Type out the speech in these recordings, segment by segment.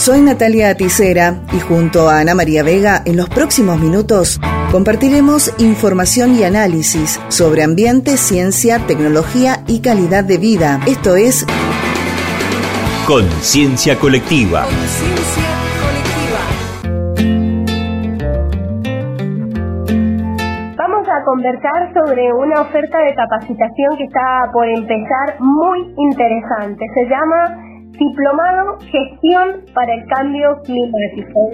Soy Natalia Aticera y junto a Ana María Vega en los próximos minutos compartiremos información y análisis sobre ambiente, ciencia, tecnología y calidad de vida. Esto es Conciencia Colectiva. Vamos a conversar sobre una oferta de capacitación que está por empezar muy interesante. Se llama Diplomado Gestión para el Cambio Climático.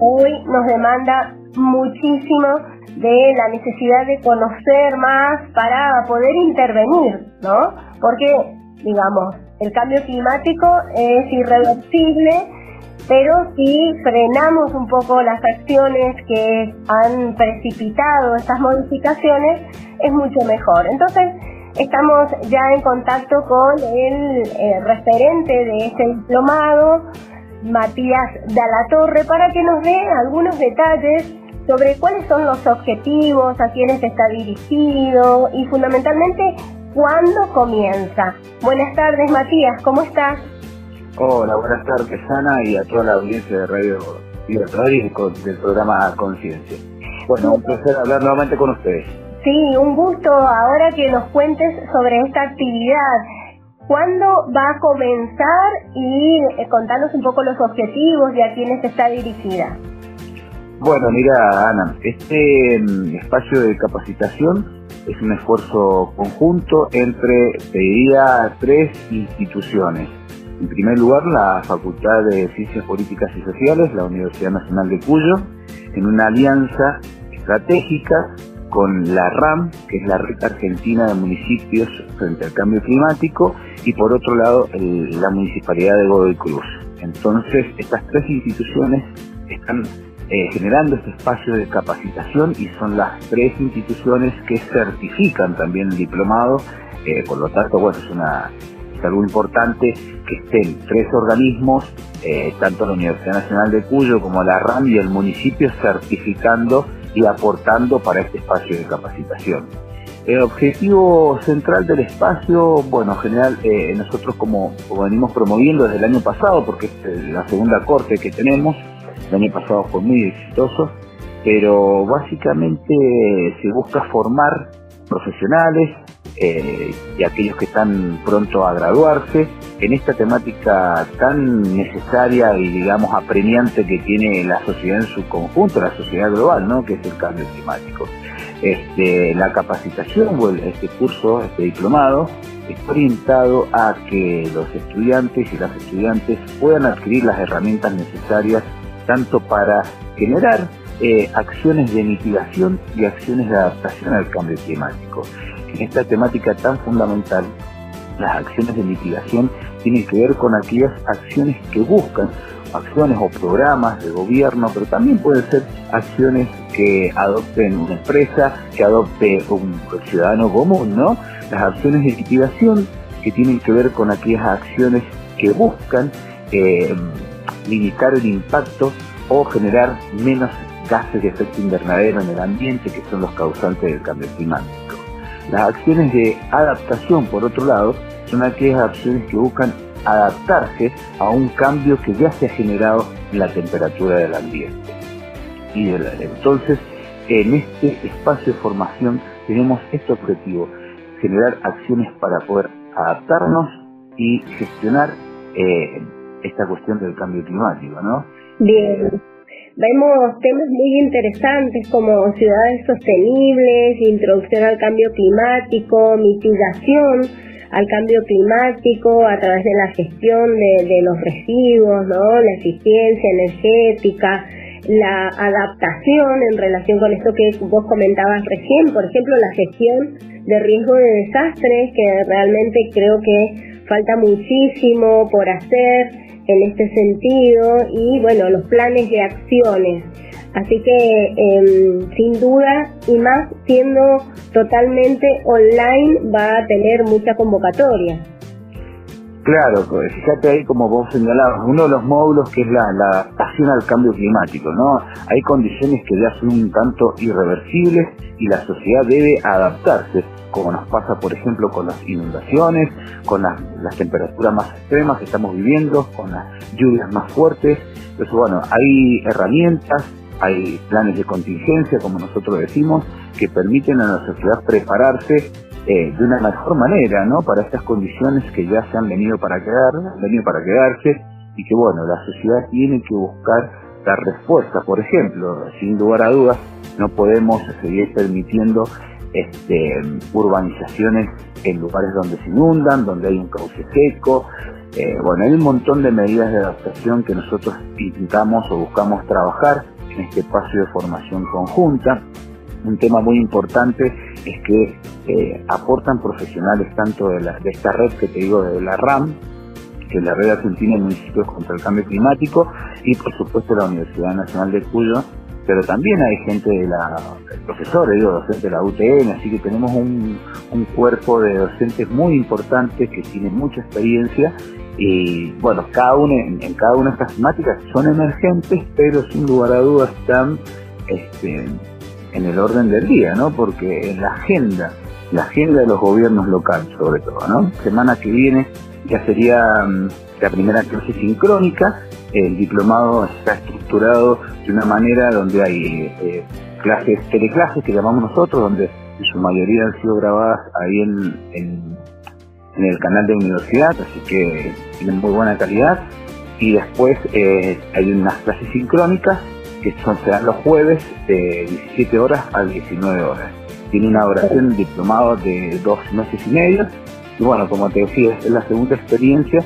hoy nos demanda muchísimo de la necesidad de conocer más para poder intervenir, ¿no? Porque, digamos, el cambio climático es irreversible, pero si frenamos un poco las acciones que han precipitado estas modificaciones, es mucho mejor. Entonces, Estamos ya en contacto con el eh, referente de este diplomado, Matías Torre, para que nos dé algunos detalles sobre cuáles son los objetivos, a quiénes está dirigido y fundamentalmente cuándo comienza. Buenas tardes, Matías, ¿cómo estás? Hola, buenas tardes, Ana, y a toda la audiencia de Radio Libertadores del programa Conciencia. Bueno, un placer hablar nuevamente con ustedes. Sí, un gusto ahora que nos cuentes sobre esta actividad. ¿Cuándo va a comenzar y eh, contanos un poco los objetivos y a quiénes está dirigida? Bueno, mira, Ana, este mm, espacio de capacitación es un esfuerzo conjunto entre, te diría, tres instituciones. En primer lugar, la Facultad de Ciencias Políticas y Sociales, la Universidad Nacional de Cuyo, en una alianza estratégica con la RAM, que es la Red Argentina de Municipios frente al Cambio Climático, y por otro lado la Municipalidad de Godoy Cruz. Entonces, estas tres instituciones están eh, generando este espacio de capacitación y son las tres instituciones que certifican también el diplomado, eh, por lo tanto, bueno, es una algo importante que estén tres organismos, eh, tanto la Universidad Nacional de Cuyo como la RAM y el municipio certificando y aportando para este espacio de capacitación. El objetivo central del espacio, bueno, en general eh, nosotros como, venimos promoviendo desde el año pasado, porque es la segunda corte que tenemos, el año pasado fue muy exitoso, pero básicamente se busca formar profesionales eh, y aquellos que están pronto a graduarse en esta temática tan necesaria y digamos apremiante que tiene la sociedad en su conjunto, la sociedad global, ¿no? que es el cambio climático. Este, la capacitación o este curso, este diplomado, está orientado a que los estudiantes y las estudiantes puedan adquirir las herramientas necesarias tanto para generar eh, acciones de mitigación y acciones de adaptación al cambio climático. En esta temática tan fundamental, las acciones de mitigación tienen que ver con aquellas acciones que buscan, acciones o programas de gobierno, pero también pueden ser acciones que adopten una empresa, que adopte un ciudadano común, ¿no? Las acciones de mitigación que tienen que ver con aquellas acciones que buscan eh, limitar el impacto o generar menos gases de efecto invernadero en el ambiente que son los causantes del cambio climático. Las acciones de adaptación, por otro lado, son aquellas acciones que buscan adaptarse a un cambio que ya se ha generado en la temperatura del ambiente. Y entonces, en este espacio de formación tenemos este objetivo, generar acciones para poder adaptarnos y gestionar eh, esta cuestión del cambio climático, ¿no? Bien. Vemos temas muy interesantes como ciudades sostenibles, introducción al cambio climático, mitigación al cambio climático a través de la gestión de, los residuos, ¿no? la eficiencia energética, la adaptación en relación con esto que vos comentabas recién, por ejemplo, la gestión de riesgo de desastres, que realmente creo que falta muchísimo por hacer en este sentido y bueno, los planes de acciones. Así que em, sin duda y más siendo totalmente online va a tener mucha convocatoria. Claro, pues, fíjate ahí como vos señalabas, uno de los módulos que es la, la adaptación al cambio climático, ¿no? Hay condiciones que ya son un tanto irreversibles y la sociedad debe adaptarse, como nos pasa por ejemplo con las inundaciones, con las, las temperaturas más extremas que estamos viviendo, con las lluvias más fuertes. Entonces, bueno, hay herramientas, hay planes de contingencia, como nosotros decimos, que permiten a la sociedad prepararse eh, de una mejor manera, ¿no? Para estas condiciones que ya se han venido para quedar, han venido para quedarse y que bueno, la sociedad tiene que buscar dar respuesta. Por ejemplo, sin lugar a dudas, no podemos seguir permitiendo este, urbanizaciones en lugares donde se inundan, donde hay un cauce seco. Eh, bueno, hay un montón de medidas de adaptación que nosotros intentamos o buscamos trabajar en este espacio de formación conjunta. Un tema muy importante es que eh, aportan profesionales tanto de, la, de esta red que te digo de la RAM, que es la Red Argentina de Municipios contra el Cambio Climático, y por supuesto la Universidad Nacional de Cuyo, pero también hay gente de la, profesores, digo, docentes de la UTN, así que tenemos un, un cuerpo de docentes muy importante que tienen mucha experiencia y bueno, cada uno en, cada una de estas temáticas son emergentes, pero sin lugar a dudas están este, en el orden del día, ¿no? Porque en la agenda, la agenda de los gobiernos locales sobre todo, ¿no? Semana que viene ya sería mm, la primera clase sincrónica, el diplomado está estructurado de una manera donde hay eh, clases, teleclases que llamamos nosotros, donde en su mayoría han sido grabadas ahí en, en, el canal de universidad, así que tienen muy buena calidad. Y después eh, hay unas clases sincrónicas que son, serán los jueves de 17 horas a 19 horas. Tiene una duración diplomado de dos meses y medio. Y bueno, como te decía, es la segunda experiencia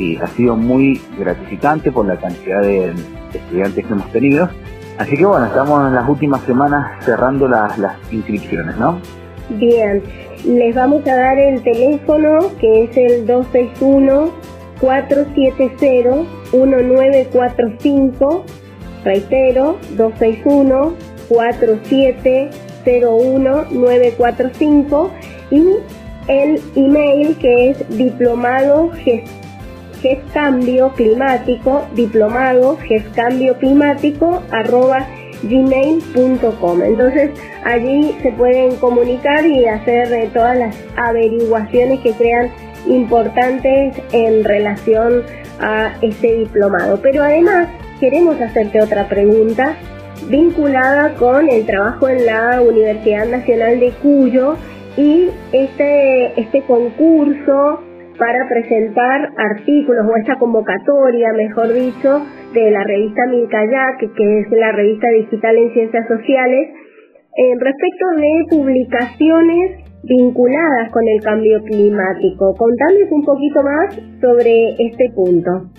y ha sido muy gratificante por la cantidad de, estudiantes que hemos tenido. Así que bueno, estamos en las últimas semanas cerrando las, las inscripciones, ¿no? Bien, les vamos a dar el teléfono que es el 261 470 1945 Reitero, 261-4701-945 y el email que es diplomado gescambio climático, diplomado gescambio climático arroba gmail.com. Entonces allí se pueden comunicar y hacer eh, todas las averiguaciones que crean importantes en relación a este diplomado. Pero además queremos hacerte otra pregunta vinculada con el trabajo en la Universidad Nacional de Cuyo y este, este concurso para presentar artículos o esta convocatoria, mejor dicho, de la revista Milkayak, que es la revista digital en ciencias sociales, en respecto de publicaciones vinculadas con el cambio climático. Contanos un poquito más sobre este punto.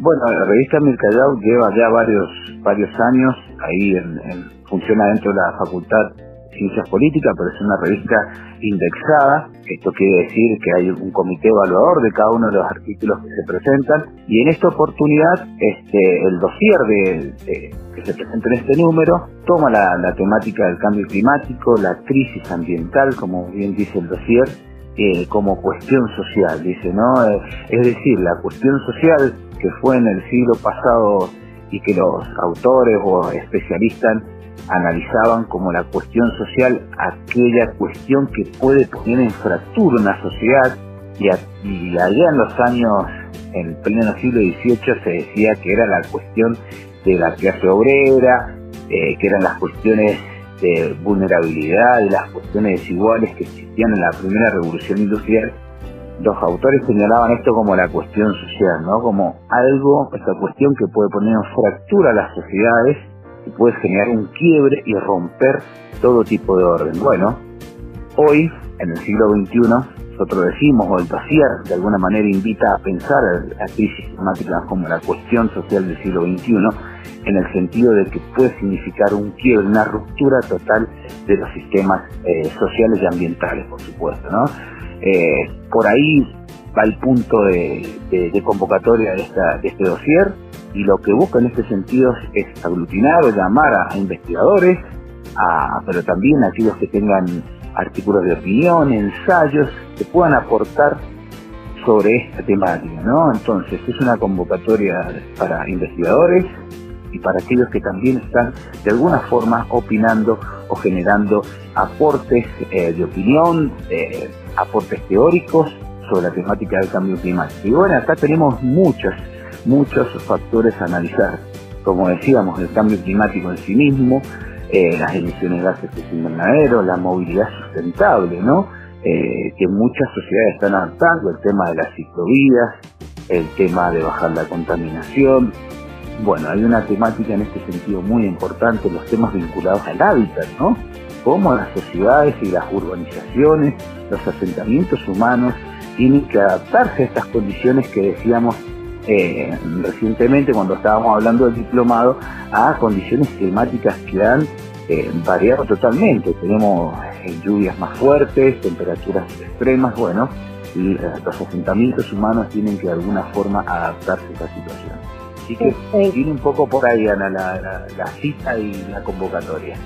Bueno, la revista Mircayau lleva ya varios varios años ahí en, funciona dentro de la Facultad de Ciencias Políticas, pero es una revista indexada. Esto quiere decir que hay un comité evaluador de cada uno de los artículos que se presentan. Y en esta oportunidad, este, el dossier de, que se presenta en este número toma la, la temática del cambio climático, la crisis ambiental, como bien dice el dossier, eh, como cuestión social, dice, ¿no? Eh, es decir, la cuestión social que fue en el siglo pasado y que los autores o especialistas analizaban como la cuestión social aquella cuestión que puede poner en fractura una sociedad y, allá en los años, en pleno siglo XVIII se decía que era la cuestión de la clase obrera, eh, que eran las cuestiones de vulnerabilidad y las cuestiones desiguales que existían en la primera revolución industrial los autores señalaban esto como la cuestión social, ¿no? Como algo, esta cuestión que puede poner en fractura a las sociedades, y puede generar un quiebre y romper todo tipo de orden. Bueno, hoy, en el siglo XXI, nosotros decimos, o el dossier de alguna manera invita a pensar la crisis climática como la cuestión social del siglo XXI, en el sentido de que puede significar un quiebre, una ruptura total de los sistemas eh, sociales y ambientales, por supuesto, ¿no? Eh, por ahí va el punto de, convocatoria de, este dossier y lo que busca en este sentido es aglutinar o llamar a, investigadores, pero también a aquellos que tengan artículos de opinión, ensayos, que puedan aportar sobre esta temática, ¿no? Entonces, es una convocatoria para investigadores y para aquellos que también están de alguna forma opinando o generando aportes eh, de opinión, eh, aportes teóricos sobre la temática del cambio climático. Y bueno, acá tenemos muchos, muchos factores a analizar. Como decíamos, el cambio climático en sí mismo, eh, las emisiones de gases de invernadero, la movilidad sustentable, ¿no? Eh, que muchas sociedades están adaptando, el tema de las ciclovías, el tema de bajar la contaminación. Bueno, hay una temática en este sentido muy importante, los temas vinculados al hábitat, ¿no? Cómo las sociedades y las urbanizaciones, los asentamientos humanos tienen que adaptarse a estas condiciones que decíamos eh, recientemente cuando estábamos hablando del diplomado a condiciones climáticas que han eh, variado totalmente. Tenemos eh, lluvias más fuertes, temperaturas extremas, bueno, y, los asentamientos humanos tienen que de alguna forma adaptarse a esta situación. Así que viene un poco por ahí, Ana, la cita y la convocatoria.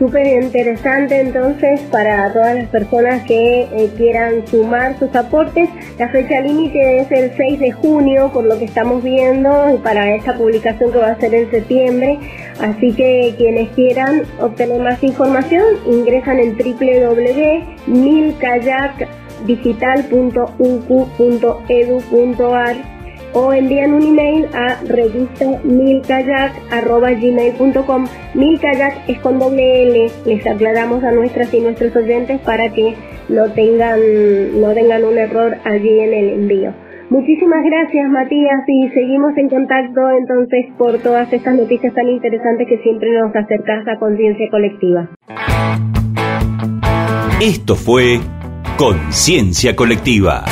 Súper interesante entonces para todas las personas que eh, quieran sumar sus aportes. La fecha límite es el 6 de junio, por lo que estamos viendo, para esta publicación que va a ser en septiembre. Así que quienes quieran obtener más información ingresan en www.milkayakdigital.uq.edu.ar o envían un email a revista milkayak.gmail.com. Milkayak es con doble L, les aclaramos a nuestras y nuestros oyentes para que no tengan, no tengan un error allí en el envío. Muchísimas gracias Matías y seguimos en contacto entonces por todas estas noticias tan interesantes que siempre nos acercas a conciencia colectiva. Esto fue Conciencia Colectiva.